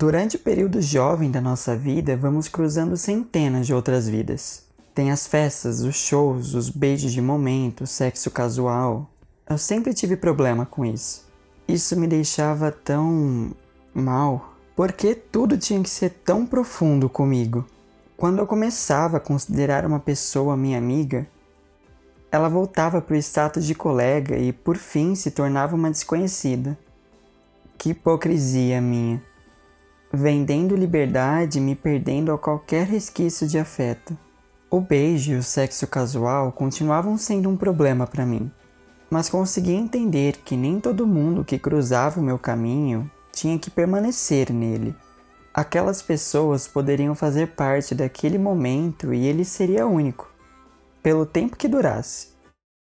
Durante o período jovem da nossa vida, vamos cruzando centenas de outras vidas. Tem as festas, os shows, os beijos de momento, o sexo casual. Eu sempre tive problema com isso. Isso me deixava tão mal. Porque tudo tinha que ser tão profundo comigo? Quando eu começava a considerar uma pessoa minha amiga, ela voltava para o status de colega e por fim se tornava uma desconhecida. Que hipocrisia minha! Vendendo liberdade, me perdendo a qualquer resquício de afeto. O beijo e o sexo casual continuavam sendo um problema para mim, mas consegui entender que nem todo mundo que cruzava o meu caminho tinha que permanecer nele. Aquelas pessoas poderiam fazer parte daquele momento e ele seria único, pelo tempo que durasse.